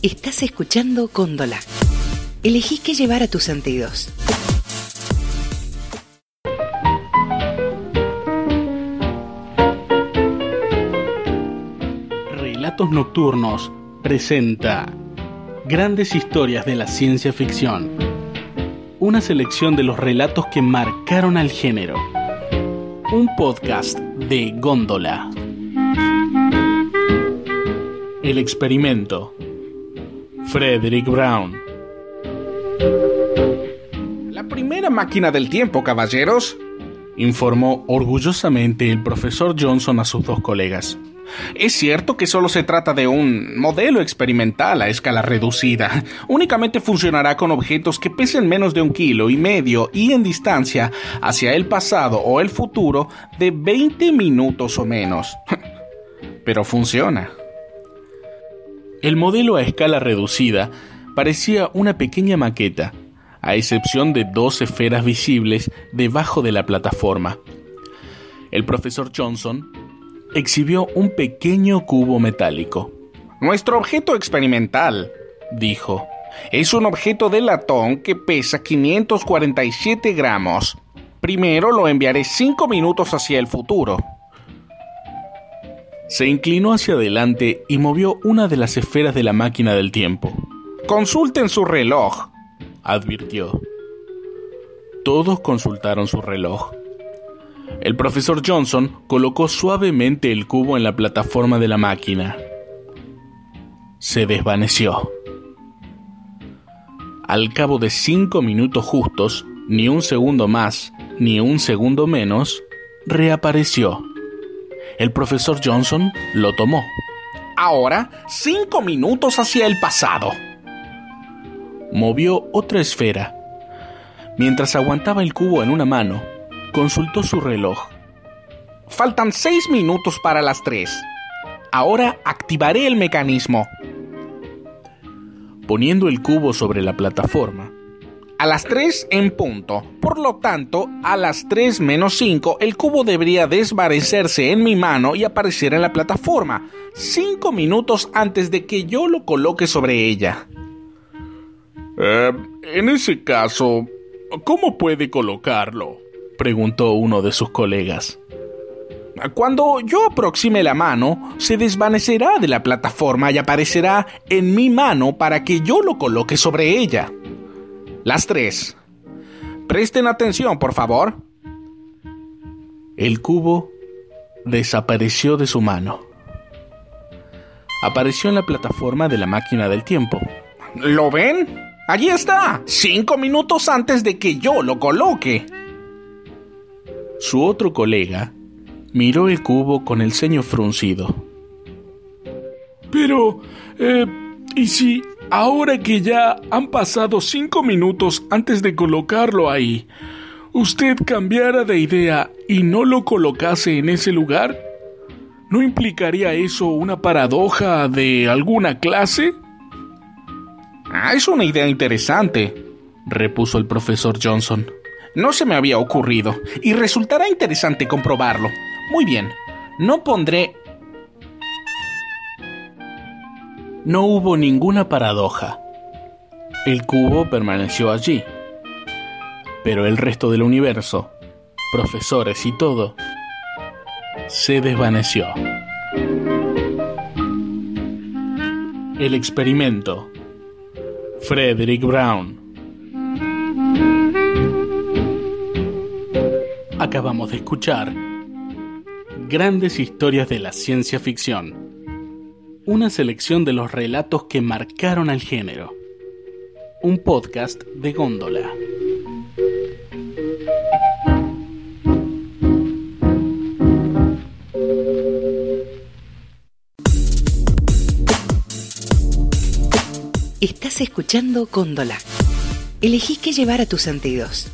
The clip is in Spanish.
Estás escuchando Cóndola. Elegí qué llevar a tus sentidos. Relatos Nocturnos presenta Grandes historias de la ciencia ficción. Una selección de los relatos que marcaron al género. Un podcast de Góndola. El experimento. Frederick Brown. La primera máquina del tiempo, caballeros, informó orgullosamente el profesor Johnson a sus dos colegas. Es cierto que solo se trata de un modelo experimental a escala reducida. Únicamente funcionará con objetos que pesen menos de un kilo y medio y en distancia hacia el pasado o el futuro de 20 minutos o menos. Pero funciona. El modelo a escala reducida parecía una pequeña maqueta, a excepción de dos esferas visibles debajo de la plataforma. El profesor Johnson exhibió un pequeño cubo metálico. Nuestro objeto experimental, dijo, es un objeto de latón que pesa 547 gramos. Primero lo enviaré cinco minutos hacia el futuro. Se inclinó hacia adelante y movió una de las esferas de la máquina del tiempo. Consulten su reloj, advirtió. Todos consultaron su reloj. El profesor Johnson colocó suavemente el cubo en la plataforma de la máquina. Se desvaneció. Al cabo de cinco minutos justos, ni un segundo más, ni un segundo menos, reapareció. El profesor Johnson lo tomó. Ahora, cinco minutos hacia el pasado. Movió otra esfera. Mientras aguantaba el cubo en una mano, consultó su reloj. Faltan seis minutos para las tres. Ahora activaré el mecanismo. Poniendo el cubo sobre la plataforma, a las 3 en punto. Por lo tanto, a las 3 menos 5, el cubo debería desvanecerse en mi mano y aparecer en la plataforma, 5 minutos antes de que yo lo coloque sobre ella. Eh, en ese caso, ¿cómo puede colocarlo? preguntó uno de sus colegas. Cuando yo aproxime la mano, se desvanecerá de la plataforma y aparecerá en mi mano para que yo lo coloque sobre ella. Las tres. Presten atención, por favor. El cubo desapareció de su mano. Apareció en la plataforma de la máquina del tiempo. ¿Lo ven? Allí está, cinco minutos antes de que yo lo coloque. Su otro colega miró el cubo con el ceño fruncido. Pero, eh, ¿y si Ahora que ya han pasado cinco minutos antes de colocarlo ahí, ¿usted cambiara de idea y no lo colocase en ese lugar? ¿No implicaría eso una paradoja de alguna clase? Ah, es una idea interesante, repuso el profesor Johnson. No se me había ocurrido, y resultará interesante comprobarlo. Muy bien, no pondré No hubo ninguna paradoja. El cubo permaneció allí. Pero el resto del universo, profesores y todo, se desvaneció. El experimento. Frederick Brown. Acabamos de escuchar Grandes historias de la ciencia ficción una selección de los relatos que marcaron al género. Un podcast de góndola. Estás escuchando Góndola. Elegí qué llevar a tus sentidos.